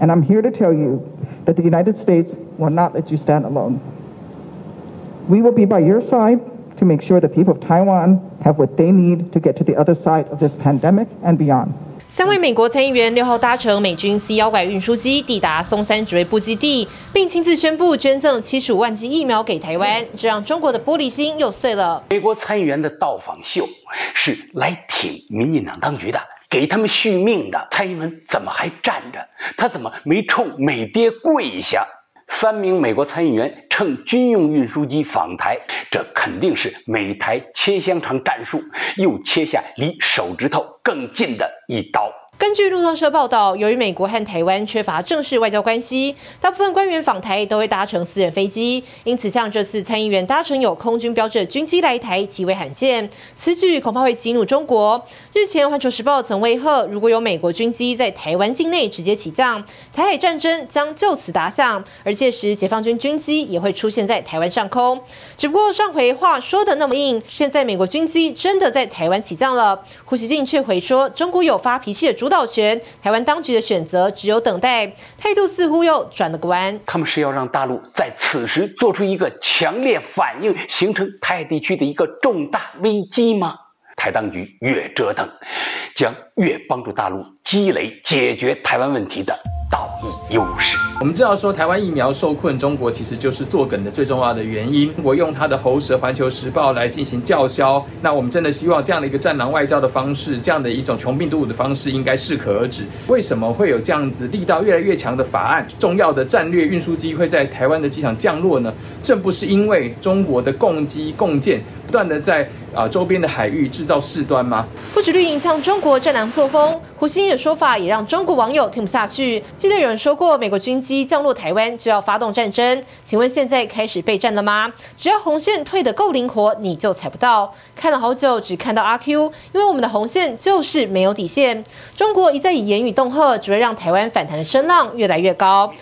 And I'm here to tell you that the United States will not let you stand alone. We will be by your side to make sure the people of Taiwan have what they need to get to the other side of this pandemic and beyond. 三位美国参议员六号搭乘美军 C 幺拐运输机抵达松山指挥部基地，并亲自宣布捐赠七十五万剂疫苗给台湾，这让中国的玻璃心又碎了。美国参议员的到访秀是来挺民进党当局的，给他们续命的。蔡英文怎么还站着？他怎么没冲美爹跪下？三名美国参议员乘军用运输机访台，这肯定是美台切香肠战术，又切下离手指头更近的一刀。根据路透社报道，由于美国和台湾缺乏正式外交关系，大部分官员访台都会搭乘私人飞机，因此像这次参议员搭乘有空军标志的军机来台极为罕见。此举恐怕会激怒中国。日前，《环球时报》曾威吓，如果有美国军机在台湾境内直接起降，台海战争将就此打响，而届时解放军军机也会出现在台湾上空。只不过上回话说得那么硬，现在美国军机真的在台湾起降了，胡锡进却回说中国有发脾气的主导权，台湾当局的选择只有等待，态度似乎又转了个弯。他们是要让大陆在此时做出一个强烈反应，形成台海地区的一个重大危机吗？台当局越折腾，将越帮助大陆积累解决台湾问题的道义优势。我们知道说，台湾疫苗受困中国，其实就是作梗的最重要的原因。我用他的喉舌《环球时报》来进行叫嚣，那我们真的希望这样的一个战狼外交的方式，这样的一种穷病毒武的方式，应该适可而止。为什么会有这样子力道越来越强的法案？重要的战略运输机会在台湾的机场降落呢？正不是因为中国的共机共建不断的在啊周边的海域制造事端吗？不止绿营呛中国战狼作风，胡锡进的说法也让中国网友听不下去。记得有人说过，美国军机降落台湾就要发动战争，请问现在开始备战了吗？只要红线退得够灵活，你就踩不到。看了好久，只看到阿 Q，因为我们的红线就是没有底线。中国一再以言语恫吓，只会让台湾反弹的声浪越来越高。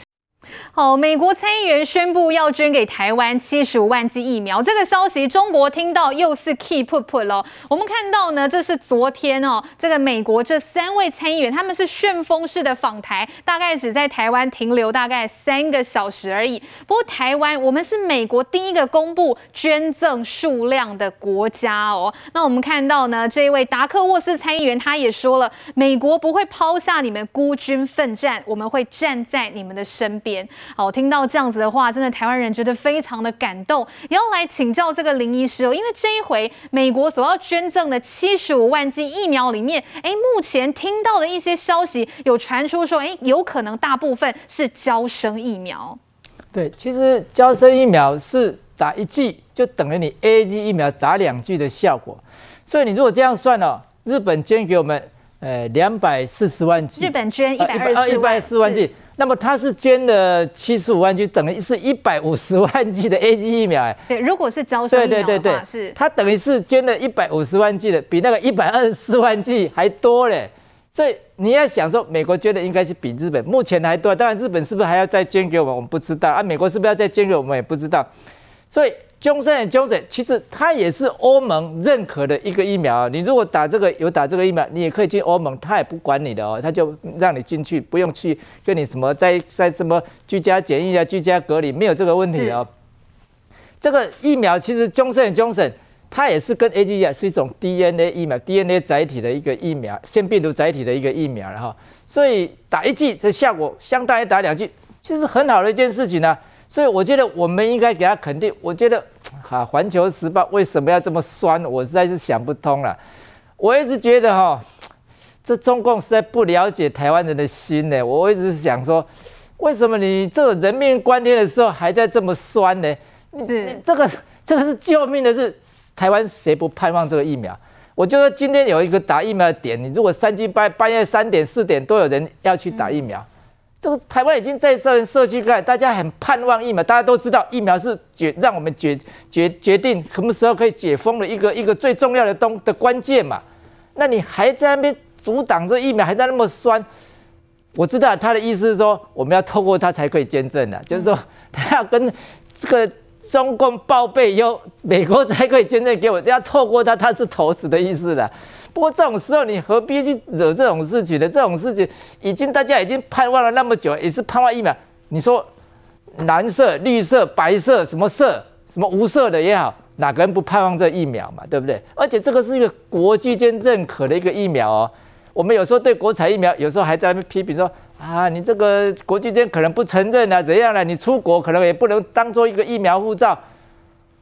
好，美国参议员宣布要捐给台湾七十五万剂疫苗，这个消息中国听到又是 keep put put 了。我们看到呢，这是昨天哦，这个美国这三位参议员他们是旋风式的访台，大概只在台湾停留大概三个小时而已。不过台湾我们是美国第一个公布捐赠数量的国家哦。那我们看到呢，这一位达克沃斯参议员他也说了，美国不会抛下你们孤军奋战，我们会站在你们的身边。好，听到这样子的话，真的台湾人觉得非常的感动，也要来请教这个林医师哦，因为这一回美国所要捐赠的七十五万剂疫苗里面，哎，目前听到的一些消息有传出说，哎，有可能大部分是交生疫苗。对，其实交生疫苗是打一剂就等于你 A G 疫苗打两剂的效果，所以你如果这样算哦，日本捐给我们呃两百四十万剂，日本捐一百二一百四万剂。那么他是捐了七十五万剂，等于是一百五十万剂的 A G 疫苗哎。对，如果是招生疫苗的话，对对对对，是。他等于是捐了一百五十万剂的，比那个一百二十四万剂还多嘞。所以你要想说，美国捐的应该是比日本目前还多。当然，日本是不是还要再捐给我们，我们不知道啊。美国是不是要再捐给我们，也不知道。所以。Johnson & Johnson 其实它也是欧盟认可的一个疫苗。你如果打这个有打这个疫苗，你也可以进欧盟，它也不管你的哦，它就让你进去，不用去跟你什么在在什么居家检疫啊、居家隔离，没有这个问题哦。这个疫苗其实 Johnson & Johnson 它也是跟 A G 一样，是一种 DNA 疫苗，DNA 载体的一个疫苗，腺病毒载体的一个疫苗哈。所以打一剂的效果相当于打两剂，其实很好的一件事情呢、啊。所以我觉得我们应该给他肯定。我觉得，哈，《环球时报》为什么要这么酸？我实在是想不通了。我一直觉得哈，这中共实在不了解台湾人的心呢。我一直想说，为什么你这个人命关天的时候还在这么酸呢？是这个这个是救命的，是台湾谁不盼望这个疫苗？我觉得今天有一个打疫苗的点，你如果三更半半夜三点四点都有人要去打疫苗。这个台湾已经在社社区开，大家很盼望疫苗。大家都知道，疫苗是决让我们决决决定什么时候可以解封的一个一个最重要的东的关键嘛。那你还在那边阻挡这疫苗，还在那么酸。我知道他的意思是说，我们要透过他才可以捐赠的，就是说他要跟这个中共报备，以后美国才可以捐赠给我，要透过他，他是投资的意思的。不过这种时候你何必去惹这种事情呢？这种事情已经大家已经盼望了那么久，也是盼望疫苗。你说蓝色、绿色、白色，什么色，什么无色的也好，哪个人不盼望这疫苗嘛？对不对？而且这个是一个国际间认可的一个疫苗哦。我们有时候对国产疫苗，有时候还在那边批评说啊，你这个国际间可能不承认啊，怎样了？你出国可能也不能当做一个疫苗护照。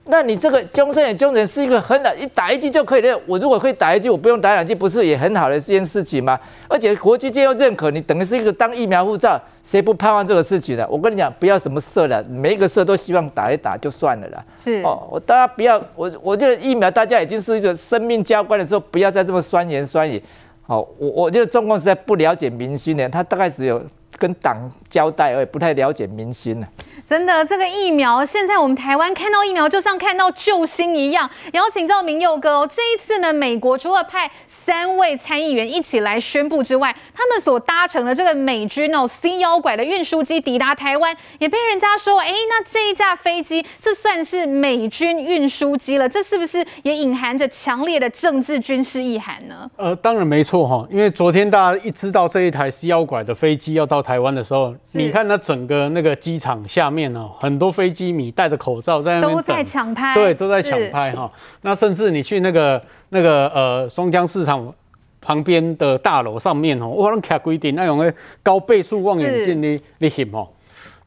那你这个终身也终身是一个很好，一打一剂就可以的。我如果可以打一剂，我不用打两剂，不是也很好的一件事情吗？而且国际间又认可，你等于是一个当疫苗护照，谁不盼望这个事情呢？我跟你讲，不要什么色了，每一个色都希望打一打就算了啦。是哦，我大家不要，我我觉得疫苗大家已经是一个生命交关的时候，不要再这么酸言酸语。好、哦，我我觉得中共实在不了解民心的，他大概只有。跟党交代而已，不太了解民心呢。真的，这个疫苗，现在我们台湾看到疫苗就像看到救星一样。也要请教明佑哥哦，这一次呢，美国除了派三位参议员一起来宣布之外，他们所搭乘的这个美军哦 C 幺拐的运输机抵达台湾，也被人家说，哎，那这一架飞机这算是美军运输机了？这是不是也隐含着强烈的政治军事意涵呢？呃，当然没错哈，因为昨天大家一知道这一台 C 幺拐的飞机要到台湾的时候，你看那整个那个机场下面哦，很多飞机迷戴着口罩在那边等，都在抢拍，对，都在抢拍哈。那甚至你去那个那个呃松江市场旁边的大楼上面哦，我拢卡规定那种个高倍数望远镜你你翕哦，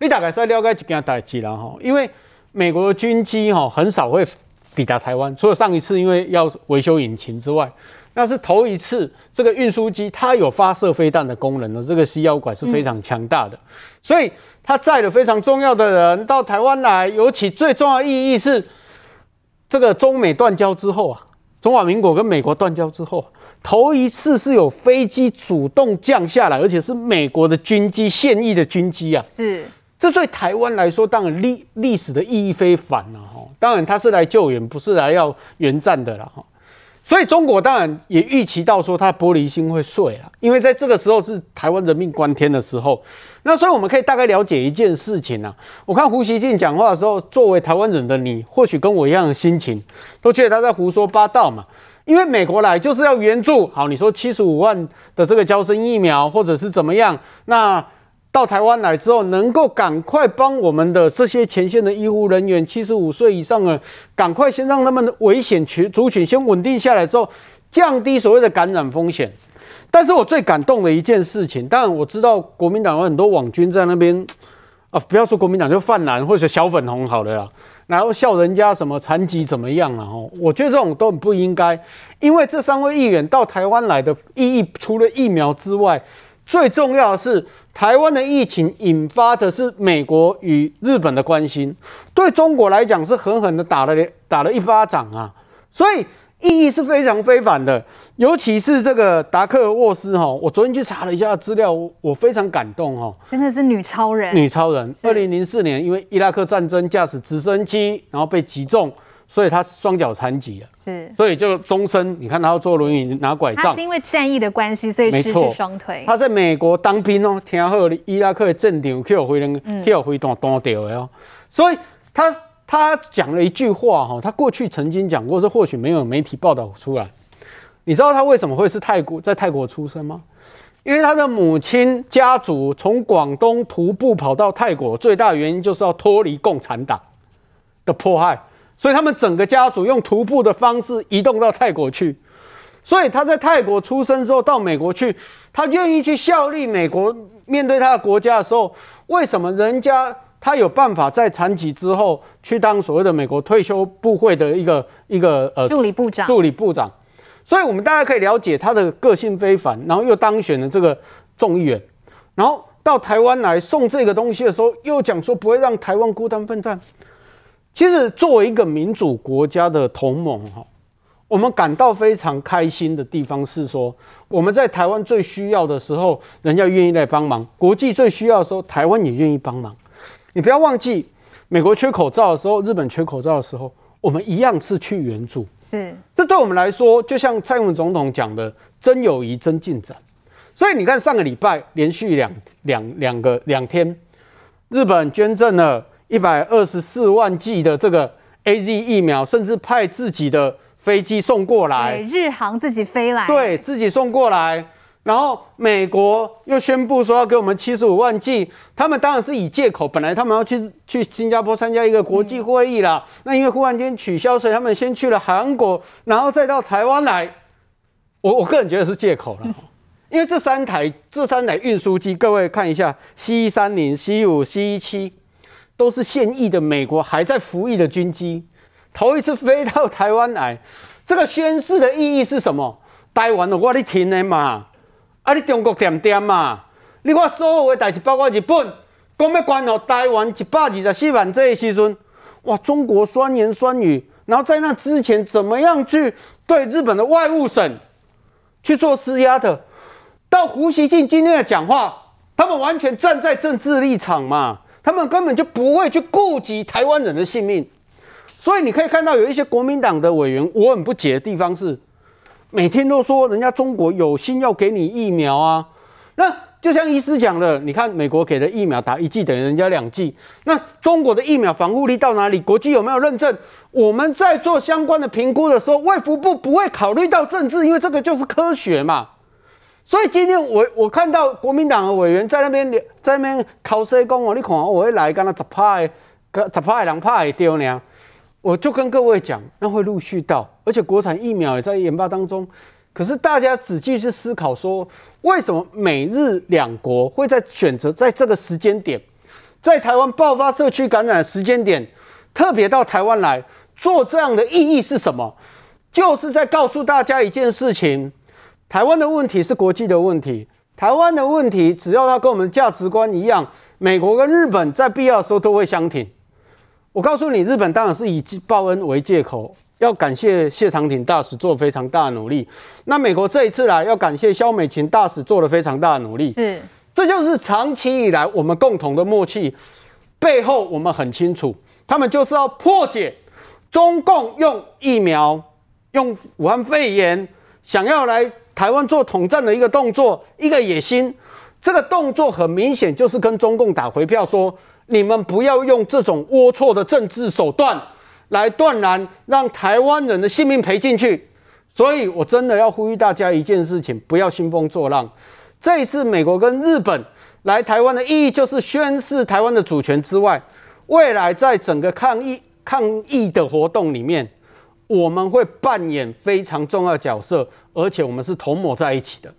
你大概在了解一件代志啦哈，因为美国的军机哈很少会抵达台湾，除了上一次因为要维修引擎之外。那是头一次，这个运输机它有发射飞弹的功能的，这个 C 幺拐是非常强大的，所以它载了非常重要的人到台湾来。尤其最重要意义是，这个中美断交之后啊，中华民国跟美国断交之后，头一次是有飞机主动降下来，而且是美国的军机，现役的军机啊。是，这对台湾来说，当然历历史的意义非凡了哈。当然，他是来救援，不是来要援战的了哈。所以中国当然也预期到说它玻璃心会碎了，因为在这个时候是台湾人命关天的时候。那所以我们可以大概了解一件事情啊。我看胡锡进讲话的时候，作为台湾人的你，或许跟我一样的心情，都觉得他在胡说八道嘛。因为美国来就是要援助，好，你说七十五万的这个交生疫苗，或者是怎么样，那。到台湾来之后，能够赶快帮我们的这些前线的医护人员，七十五岁以上的，赶快先让他们的危险群族群先稳定下来之后，降低所谓的感染风险。但是我最感动的一件事情，当然我知道国民党有很多网军在那边啊，不要说国民党，就泛蓝或者小粉红好了啦，然后笑人家什么残疾怎么样了哦，我觉得这种都不应该，因为这三位议员到台湾来的意义，除了疫苗之外，最重要的是。台湾的疫情引发的是美国与日本的关心，对中国来讲是狠狠的打了打了一巴掌啊，所以意义是非常非凡的。尤其是这个达克沃斯哈，我昨天去查了一下资料，我非常感动哈，真的是女超人。女超人，二零零四年因为伊拉克战争驾驶直升机，然后被击中。所以他双脚残疾了，是，所以就终身，你看他要坐轮椅拿拐杖。他是因为战役的关系，所以失去双腿。他在美国当兵哦，听好伊拉克的战场去回人去回断断掉的哦。所以他他讲了一句话哈，他过去曾经讲过，这或许没有媒体报道出来。你知道他为什么会是泰国在泰国出生吗？因为他的母亲家族从广东徒步跑到泰国，最大的原因就是要脱离共产党的迫害。所以他们整个家族用徒步的方式移动到泰国去，所以他在泰国出生之后到美国去，他愿意去效力美国。面对他的国家的时候，为什么人家他有办法在残疾之后去当所谓的美国退休部会的一个一个呃助理部长？助理部长。所以我们大家可以了解他的个性非凡，然后又当选了这个众议员，然后到台湾来送这个东西的时候，又讲说不会让台湾孤单奋战。其实，作为一个民主国家的同盟，哈，我们感到非常开心的地方是说，我们在台湾最需要的时候，人家愿意来帮忙；国际最需要的时候，台湾也愿意帮忙。你不要忘记，美国缺口罩的时候，日本缺口罩的时候，我们一样是去援助。是，这对我们来说，就像蔡英文总统讲的，真友谊，真进展。所以你看，上个礼拜连续两两两个两天，日本捐赠了。一百二十四万剂的这个 AZ 疫苗，甚至派自己的飞机送过来，对，日航自己飞来，对自己送过来。然后美国又宣布说要给我们七十五万剂，他们当然是以借口，本来他们要去去新加坡参加一个国际会议啦。那因为忽然间取消，所以他们先去了韩国，然后再到台湾来。我我个人觉得是借口了，因为这三台这三台运输机，各位看一下，C 三零、C 五、C 七，都是现役的美国还在服役的军机，头一次飞到台湾来，这个宣示的意义是什么？台湾的我你听的嘛？啊！你中国点点嘛？你看所有的代志，包括日本，讲要关好台湾一百二十四万这个时阵，哇！中国酸言酸语，然后在那之前怎么样去对日本的外务省去做施压的？到胡锡进今天的讲话，他们完全站在政治立场嘛，他们根本就不会去顾及台湾人的性命。所以你可以看到有一些国民党的委员，我很不解的地方是。每天都说人家中国有心要给你疫苗啊，那就像医师讲的，你看美国给的疫苗打一剂等于人家两剂，那中国的疫苗防护力到哪里？国际有没有认证？我们在做相关的评估的时候，卫福部不会考虑到政治，因为这个就是科学嘛。所以今天我我看到国民党的委员在那边在那边考试讲哦，你看我会来跟他十趴的，十趴的两趴也丢呢。我就跟各位讲，那会陆续到，而且国产疫苗也在研发当中。可是大家仔细去思考说，为什么美日两国会在选择在这个时间点，在台湾爆发社区感染的时间点，特别到台湾来做这样的意义是什么？就是在告诉大家一件事情：台湾的问题是国际的问题，台湾的问题只要它跟我们价值观一样，美国跟日本在必要的时候都会相挺。我告诉你，日本当然是以报恩为借口，要感谢谢长廷大使做非常大的努力。那美国这一次来，要感谢萧美琴大使做了非常大的努力。是，这就是长期以来我们共同的默契。背后我们很清楚，他们就是要破解中共用疫苗、用武汉肺炎，想要来台湾做统战的一个动作，一个野心。这个动作很明显就是跟中共打回票说。你们不要用这种龌龊的政治手段来断然让台湾人的性命赔进去，所以我真的要呼吁大家一件事情：不要兴风作浪。这一次美国跟日本来台湾的意义，就是宣示台湾的主权之外，未来在整个抗疫抗疫的活动里面，我们会扮演非常重要角色，而且我们是同谋在一起的。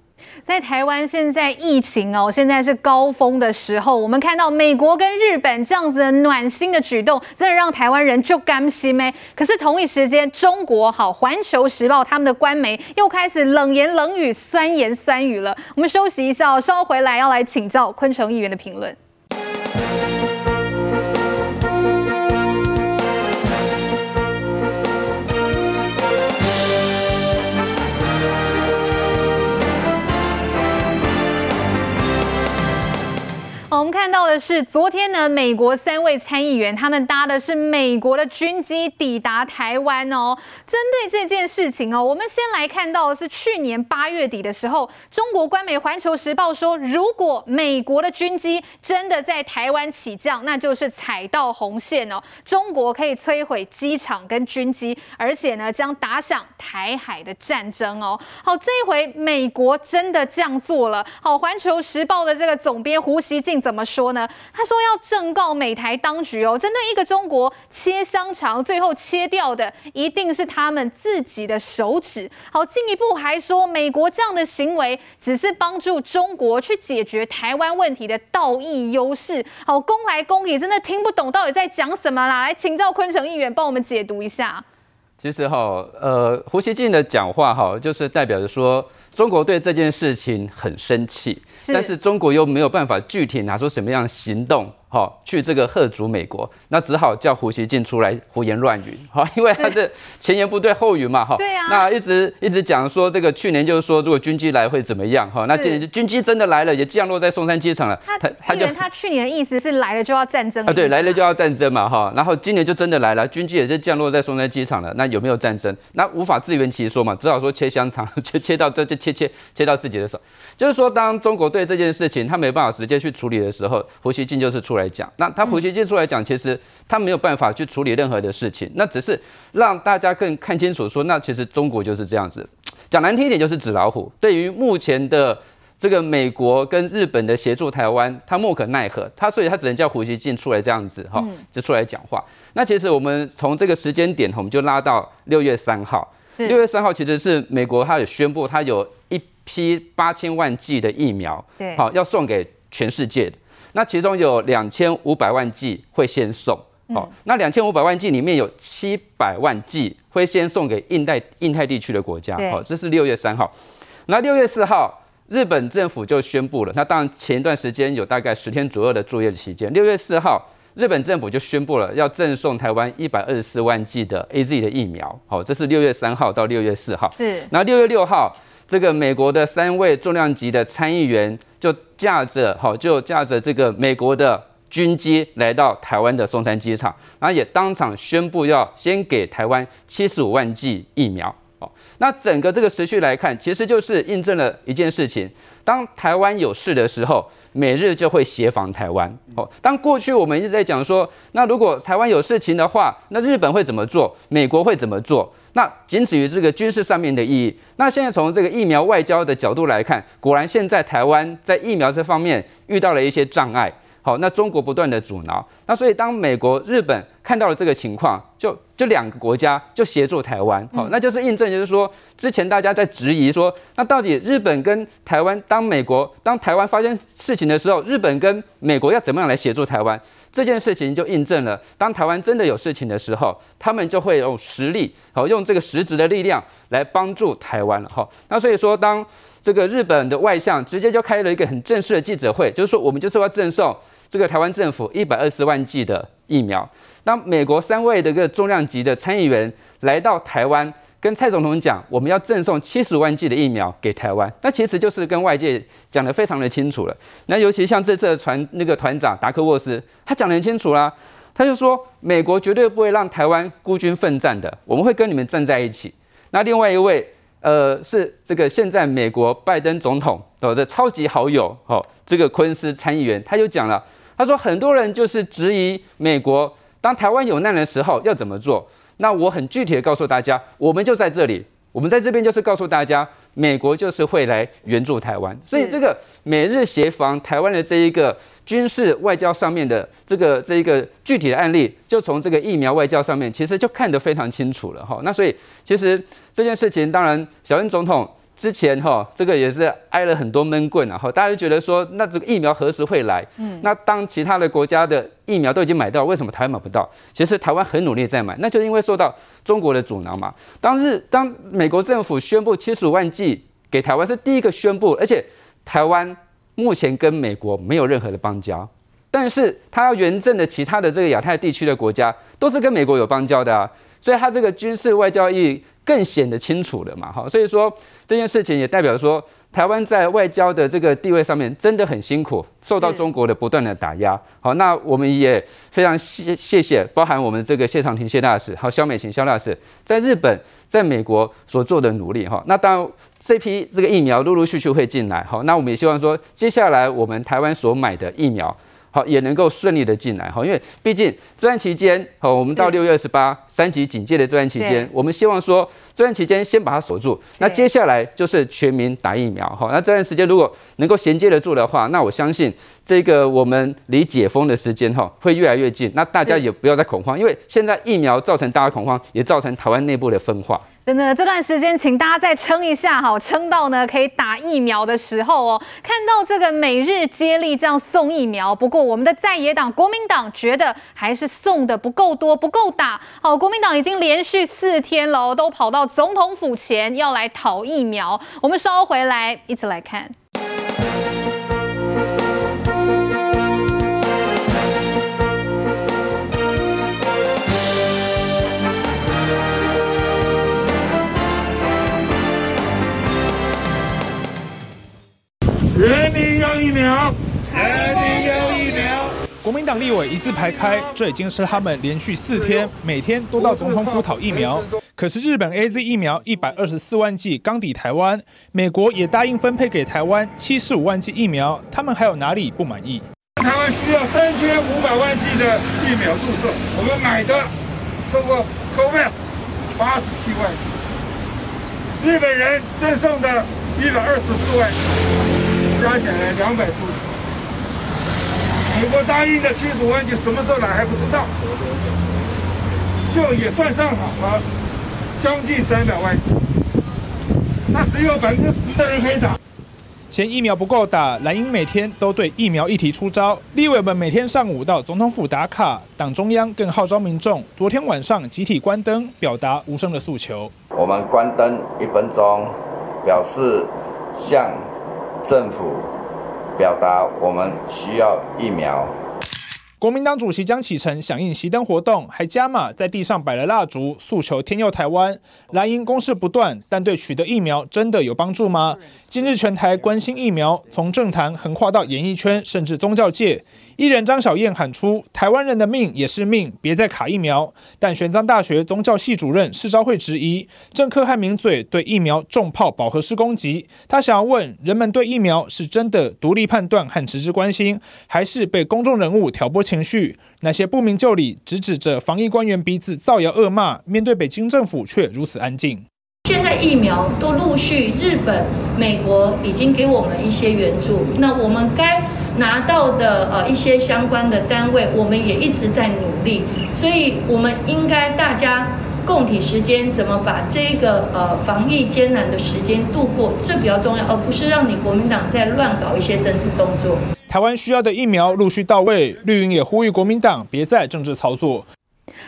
在台湾现在疫情哦，现在是高峰的时候。我们看到美国跟日本这样子的暖心的举动，真的让台湾人就甘心咩？可是同一时间，中国好《环球时报》他们的官媒又开始冷言冷语、酸言酸语了。我们休息一下，稍后回来要来请教昆城议员的评论。我们看到的是，昨天呢，美国三位参议员他们搭的是美国的军机抵达台湾哦。针对这件事情哦，我们先来看到的是去年八月底的时候，中国官媒《环球时报》说，如果美国的军机真的在台湾起降，那就是踩到红线哦，中国可以摧毁机场跟军机，而且呢，将打响台海的战争哦。好，这一回美国真的这样做了。好，《环球时报》的这个总编胡锡进。怎么说呢？他说要正告美台当局哦，针对一个中国切香肠，最后切掉的一定是他们自己的手指。好，进一步还说，美国这样的行为只是帮助中国去解决台湾问题的道义优势。好，公来公去，真的听不懂到底在讲什么啦！来请教坤城议员帮我们解读一下。其实哈，呃，胡锡进的讲话哈，就是代表着说。中国对这件事情很生气，但是中国又没有办法具体拿出什么样的行动。好，去这个吓阻美国，那只好叫胡锡进出来胡言乱语，好，因为他是。前言不对后语嘛，哈，对啊，那一直一直讲说这个去年就是说如果军机来会怎么样，哈，那今年军机真的来了，也降落在松山机场了，他他就他去年的意思是来了就要战争啊，对，来了就要战争嘛，哈，然后今年就真的来了，军机也就降落在松山机场了，那有没有战争？那无法自圆其说嘛，只好说切香肠，切切到这就切切切到自己的手，就是说当中国对这件事情他没办法直接去处理的时候，胡锡进就是出来。来讲，那他胡锡进出来讲，其实他没有办法去处理任何的事情，那只是让大家更看清楚说，那其实中国就是这样子，讲难听一点就是纸老虎。对于目前的这个美国跟日本的协助台湾，他莫可奈何，他所以他只能叫胡锡进出来这样子哈，就出来讲话。那其实我们从这个时间点，我们就拉到六月三号，六月三号其实是美国它有宣布，它有一批八千万剂的疫苗，对，好要送给。全世界的，那其中有两千五百万剂会先送，好、嗯，那两千五百万剂里面有七百万剂会先送给印太印太地区的国家，好，这是六月三号。那六月四号，日本政府就宣布了，那当然前一段时间有大概十天左右的作业期间，六月四号，日本政府就宣布了要赠送台湾一百二十四万剂的 AZ 的疫苗，好，这是六月三号到六月四号，是，那六月六号。这个美国的三位重量级的参议员就驾着好，就驾着这个美国的军机来到台湾的松山机场，然后也当场宣布要先给台湾七十五万剂疫苗。哦，那整个这个时序来看，其实就是印证了一件事情：当台湾有事的时候，美日就会协防台湾。哦，当过去我们一直在讲说，那如果台湾有事情的话，那日本会怎么做？美国会怎么做？那仅止于这个军事上面的意义。那现在从这个疫苗外交的角度来看，果然现在台湾在疫苗这方面遇到了一些障碍。好，那中国不断的阻挠。那所以当美国、日本看到了这个情况，就就两个国家就协助台湾。好，那就是印证，就是说之前大家在质疑说，那到底日本跟台湾，当美国、当台湾发生事情的时候，日本跟美国要怎么样来协助台湾？这件事情就印证了，当台湾真的有事情的时候，他们就会用实力，好，用这个实质的力量来帮助台湾了，好。那所以说，当这个日本的外相直接就开了一个很正式的记者会，就是说我们就是要赠送这个台湾政府一百二十万剂的疫苗。当美国三位的个重量级的参议员来到台湾。跟蔡总统讲，我们要赠送七十万剂的疫苗给台湾，那其实就是跟外界讲得非常的清楚了。那尤其像这次的团那个团长达克沃斯，他讲得很清楚啦，他就说美国绝对不会让台湾孤军奋战的，我们会跟你们站在一起。那另外一位，呃，是这个现在美国拜登总统的这超级好友哦，这个昆斯参议员，他就讲了，他说很多人就是质疑美国，当台湾有难的时候要怎么做。那我很具体的告诉大家，我们就在这里，我们在这边就是告诉大家，美国就是会来援助台湾，所以这个美日协防台湾的这一个军事外交上面的这个这一个具体的案例，就从这个疫苗外交上面，其实就看得非常清楚了哈。那所以其实这件事情，当然小英总统。之前哈，这个也是挨了很多闷棍啊，哈，大家就觉得说，那这个疫苗何时会来？嗯，那当其他的国家的疫苗都已经买到，为什么台湾买不到？其实台湾很努力在买，那就是因为受到中国的阻挠嘛。当日当美国政府宣布七十五万剂给台湾是第一个宣布，而且台湾目前跟美国没有任何的邦交，但是他要援赠的其他的这个亚太地区的国家都是跟美国有邦交的啊，所以他这个军事外交意义。更显得清楚了嘛，哈，所以说这件事情也代表说，台湾在外交的这个地位上面真的很辛苦，受到中国的不断的打压。好，那我们也非常谢谢谢，包含我们这个谢长廷谢大使，还有萧美琴肖大使，在日本、在美国所做的努力，哈。那当然这批这个疫苗陆陆续续会进来，好，那我们也希望说，接下来我们台湾所买的疫苗。好，也能够顺利的进来。哈，因为毕竟这段期间，好，我们到六月二十八三级警戒的这段期间，我们希望说这段期间先把它锁住，那接下来就是全民打疫苗。哈，那这段时间如果能够衔接得住的话，那我相信这个我们离解封的时间哈会越来越近，那大家也不要再恐慌，因为现在疫苗造成大家恐慌，也造成台湾内部的分化。真的，这段时间请大家再撑一下哈，撑到呢可以打疫苗的时候哦。看到这个每日接力这样送疫苗，不过我们的在野党国民党觉得还是送的不够多，不够打。好，国民党已经连续四天了，都跑到总统府前要来讨疫苗。我们稍回来一起来看。人民要疫苗，人民要疫苗。国民党立委一字排开，这已经是他们连续四天每天都到总统府讨疫苗。可是日本 AZ 疫苗一百二十四万剂刚抵台湾，美国也答应分配给台湾七十五万剂疫苗，他们还有哪里不满意？台湾需要三千五百万剂的疫苗注射，我们买的透过 COVAX 八十七万剂，日本人赠送的一百二十四万剂，加起来两百多剂。美国答应的七十五万剂什么时候来还不知道，就也算上好了，将近三百万剂，那只有百分之十的人可以打。嫌疫苗不够打，蓝营每天都对疫苗议题出招。立委们每天上午到总统府打卡，党中央更号召民众昨天晚上集体关灯，表达无声的诉求。我们关灯一分钟，表示向政府表达我们需要疫苗。国民党主席江启臣响应熄灯活动，还加码在地上摆了蜡烛，诉求天佑台湾。蓝营攻势不断，但对取得疫苗真的有帮助吗？今日全台关心疫苗，从政坛横跨到演艺圈，甚至宗教界。艺人张小燕喊出：“台湾人的命也是命，别再卡疫苗。”但玄奘大学宗教系主任释昭慧质疑政客和名嘴对疫苗重炮饱和式攻击。他想要问：人们对疫苗是真的独立判断和实质关心，还是被公众人物挑拨情绪？那些不明就里，直指着防疫官员鼻子造谣恶骂，面对北京政府却如此安静。现在疫苗都陆续，日本、美国已经给我们一些援助，那我们该。拿到的呃一些相关的单位，我们也一直在努力，所以我们应该大家共体时间，怎么把这个呃防疫艰难的时间度过，这比较重要，而不是让你国民党在乱搞一些政治动作。台湾需要的疫苗陆续到位，绿营也呼吁国民党别再政治操作。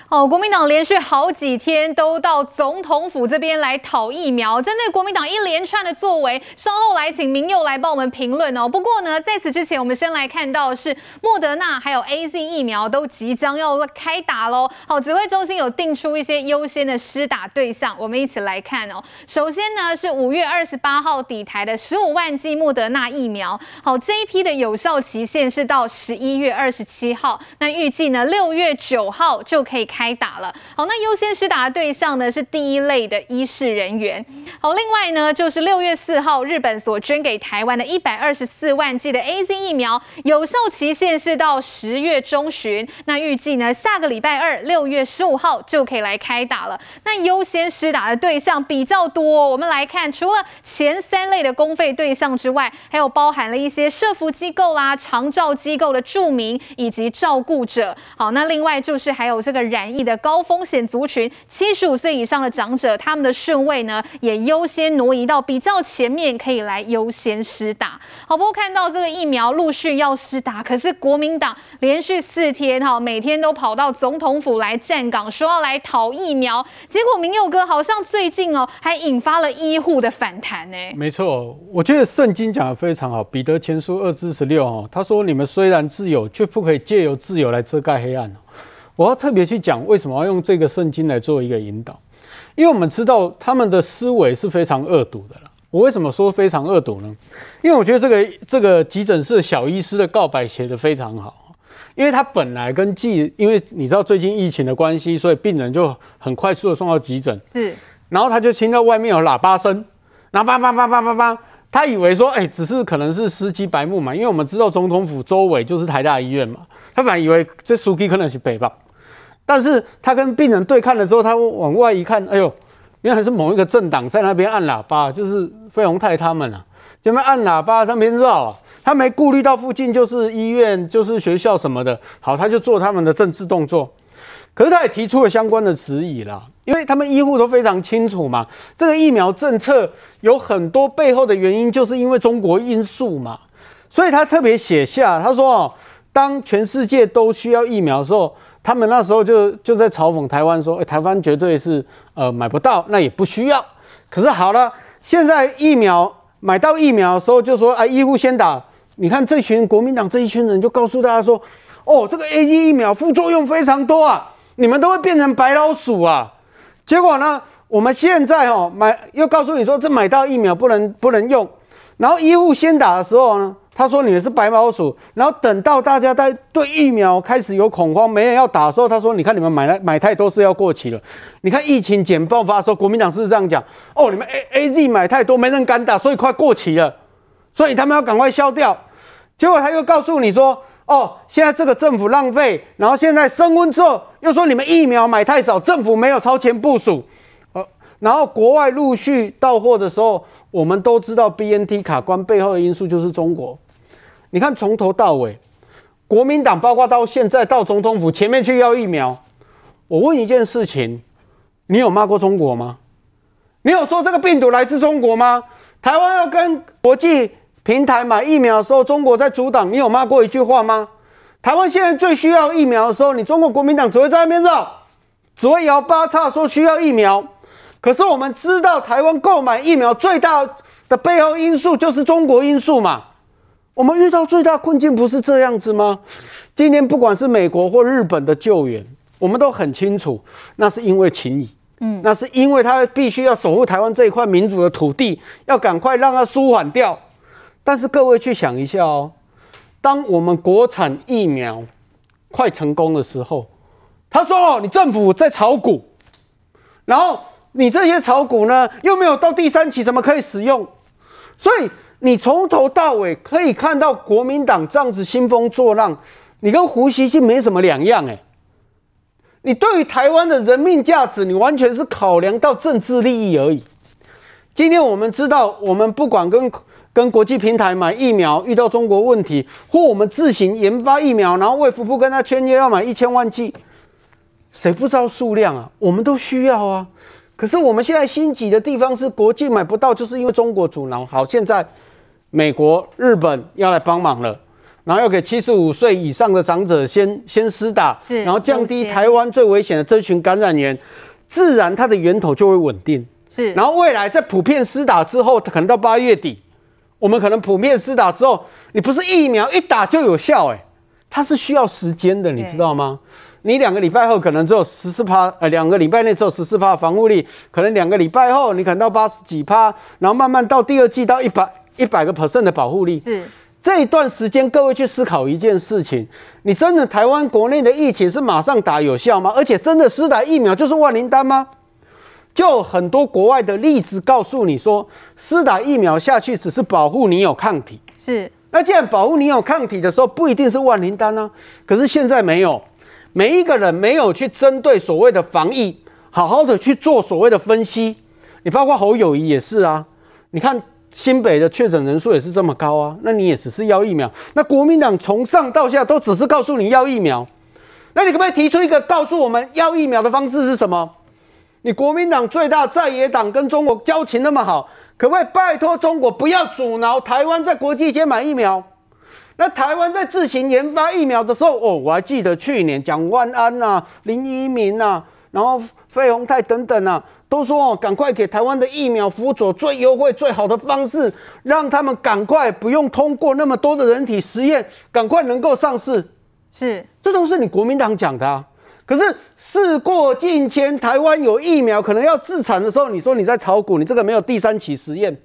哦，国民党连续好几天都到总统府这边来讨疫苗。针对国民党一连串的作为，稍后来请明佑来帮我们评论哦。不过呢，在此之前，我们先来看到是莫德纳还有 AZ 疫苗都即将要开打喽。好，指挥中心有定出一些优先的施打对象，我们一起来看哦。首先呢是五月二十八号底台的十五万剂莫德纳疫苗。好，这一批的有效期限是到十一月二十七号，那预计呢六月九号就可可以开打了。好，那优先施打的对象呢是第一类的医事人员。好，另外呢就是六月四号日本所捐给台湾的一百二十四万剂的 AZ 疫苗，有效期限是到十月中旬。那预计呢下个礼拜二六月十五号就可以来开打了。那优先施打的对象比较多，我们来看，除了前三类的公费对象之外，还有包含了一些社福机构啦、长照机构的住民以及照顾者。好，那另外就是还有这个。染疫的高风险族群，七十五岁以上的长者，他们的顺位呢也优先挪移到比较前面，可以来优先施打。好，不过看到这个疫苗陆续要施打，可是国民党连续四天哈，每天都跑到总统府来站岗，说要来讨疫苗，结果明佑哥好像最近哦，还引发了医护的反弹呢。没错，我觉得圣经讲得非常好，彼得前书二至十六哦，他说：“你们虽然自由，却不可以借由自由来遮盖黑暗。”我要特别去讲为什么要用这个圣经来做一个引导，因为我们知道他们的思维是非常恶毒的了。我为什么说非常恶毒呢？因为我觉得这个这个急诊室小医师的告白写得非常好，因为他本来跟记，因为你知道最近疫情的关系，所以病人就很快速的送到急诊，是，然后他就听到外面有喇叭声，然后叭叭叭叭叭叭，他以为说，哎，只是可能是司机白目嘛，因为我们知道总统府周围就是台大医院嘛，他本来以为这司机可能是北吧。但是他跟病人对看的时候，他往外一看，哎呦，原来是某一个政党在那边按喇叭，就是费鸿泰他们啊，前面按喇叭，他没绕啊，他没顾虑到附近就是医院，就是学校什么的，好，他就做他们的政治动作。可是他也提出了相关的质疑啦，因为他们医护都非常清楚嘛，这个疫苗政策有很多背后的原因，就是因为中国因素嘛，所以他特别写下，他说哦，当全世界都需要疫苗的时候。他们那时候就就在嘲讽台湾说，诶，台湾绝对是呃买不到，那也不需要。可是好了，现在疫苗买到疫苗的时候，就说啊，医护先打。你看这群国民党这一群人就告诉大家说，哦，这个 AZ 疫苗副作用非常多啊，你们都会变成白老鼠啊。结果呢，我们现在哦买又告诉你说，这买到疫苗不能不能用，然后医护先打的时候呢。他说你的是白老鼠，然后等到大家在对疫苗开始有恐慌，没人要打的时候，他说：“你看你们买了买太多是要过期了。”你看疫情简爆发的时候，国民党是不是这样讲？哦，你们 A A Z 买太多，没人敢打，所以快过期了，所以他们要赶快消掉。结果他又告诉你说：“哦，现在这个政府浪费，然后现在升温之后又说你们疫苗买太少，政府没有超前部署，呃，然后国外陆续到货的时候，我们都知道 BNT 卡关背后的因素就是中国。你看从头到尾，国民党包括到现在到总统府前面去要疫苗，我问一件事情，你有骂过中国吗？你有说这个病毒来自中国吗？台湾要跟国际平台买疫苗的时候，中国在阻挡，你有骂过一句话吗？台湾现在最需要疫苗的时候，你中国国民党只会在那边绕，只会摇八叉说需要疫苗。可是我们知道，台湾购买疫苗最大的背后因素就是中国因素嘛。我们遇到最大困境不是这样子吗？今天不管是美国或日本的救援，我们都很清楚，那是因为情谊。嗯，那是因为他必须要守护台湾这一块民主的土地，要赶快让它舒缓掉。但是各位去想一下哦，当我们国产疫苗快成功的时候，他说哦，你政府在炒股，然后你这些炒股呢又没有到第三期，怎么可以使用？所以你从头到尾可以看到国民党这样子兴风作浪，你跟胡锡进没什么两样哎。你对于台湾的人命价值，你完全是考量到政治利益而已。今天我们知道，我们不管跟跟国际平台买疫苗遇到中国问题，或我们自行研发疫苗，然后卫福部跟他签约要买一千万剂，谁不知道数量啊？我们都需要啊。可是我们现在心急的地方是国际买不到，就是因为中国阻挠。好，现在美国、日本要来帮忙了。然后要给七十五岁以上的长者先先施打，然后降低台湾最危险的这群感染源，自然它的源头就会稳定。是，然后未来在普遍施打之后，可能到八月底，我们可能普遍施打之后，你不是疫苗一打就有效，欸，它是需要时间的，你知道吗？你两个礼拜后可能只有十四趴，呃，两个礼拜内只有十四趴的防护力，可能两个礼拜后你可能到八十几趴，然后慢慢到第二季到一百一百个 percent 的保护力。是。这一段时间，各位去思考一件事情：你真的台湾国内的疫情是马上打有效吗？而且真的施打疫苗就是万灵丹吗？就很多国外的例子告诉你说，施打疫苗下去只是保护你有抗体。是。那既然保护你有抗体的时候，不一定是万灵丹呢？可是现在没有，每一个人没有去针对所谓的防疫，好好的去做所谓的分析。你包括侯友谊也是啊，你看。新北的确诊人数也是这么高啊，那你也只是要疫苗。那国民党从上到下都只是告诉你要疫苗，那你可不可以提出一个告诉我们要疫苗的方式是什么？你国民党最大在野党跟中国交情那么好，可不可以拜托中国不要阻挠台湾在国际间买疫苗？那台湾在自行研发疫苗的时候，哦，我还记得去年蒋万安呐、啊、林一民呐、啊，然后费鸿泰等等啊。都说哦，赶快给台湾的疫苗辅佐最优惠、最好的方式，让他们赶快不用通过那么多的人体实验，赶快能够上市。是，这都是你国民党讲的啊。可是事过境迁，台湾有疫苗可能要自产的时候，你说你在炒股，你这个没有第三期实验，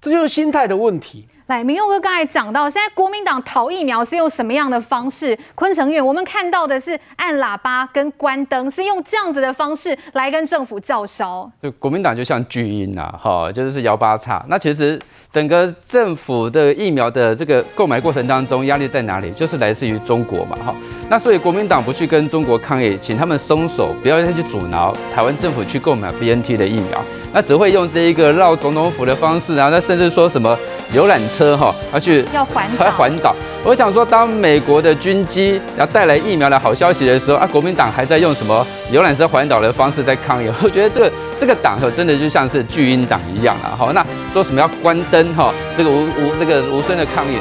这就是心态的问题。来，明佑哥刚才讲到，现在国民党逃疫苗是用什么样的方式？昆成院，我们看到的是按喇叭跟关灯，是用这样子的方式来跟政府叫嚣。就国民党就像巨婴呐，哈，就是摇八叉。那其实整个政府的疫苗的这个购买过程当中，压力在哪里？就是来自于中国嘛，哈。那所以国民党不去跟中国抗议，请他们松手，不要再去阻挠台湾政府去购买 BNT 的疫苗，那只会用这一个绕总统府的方式啊，那甚至说什么游览车哈，要去要环还环岛。我想说，当美国的军机要带来疫苗的好消息的时候啊，国民党还在用什么游览车环岛的方式在抗议。我觉得这个这个党哈，真的就像是巨婴党一样了。好，那说什么要关灯哈，这个无无这个无声的抗议，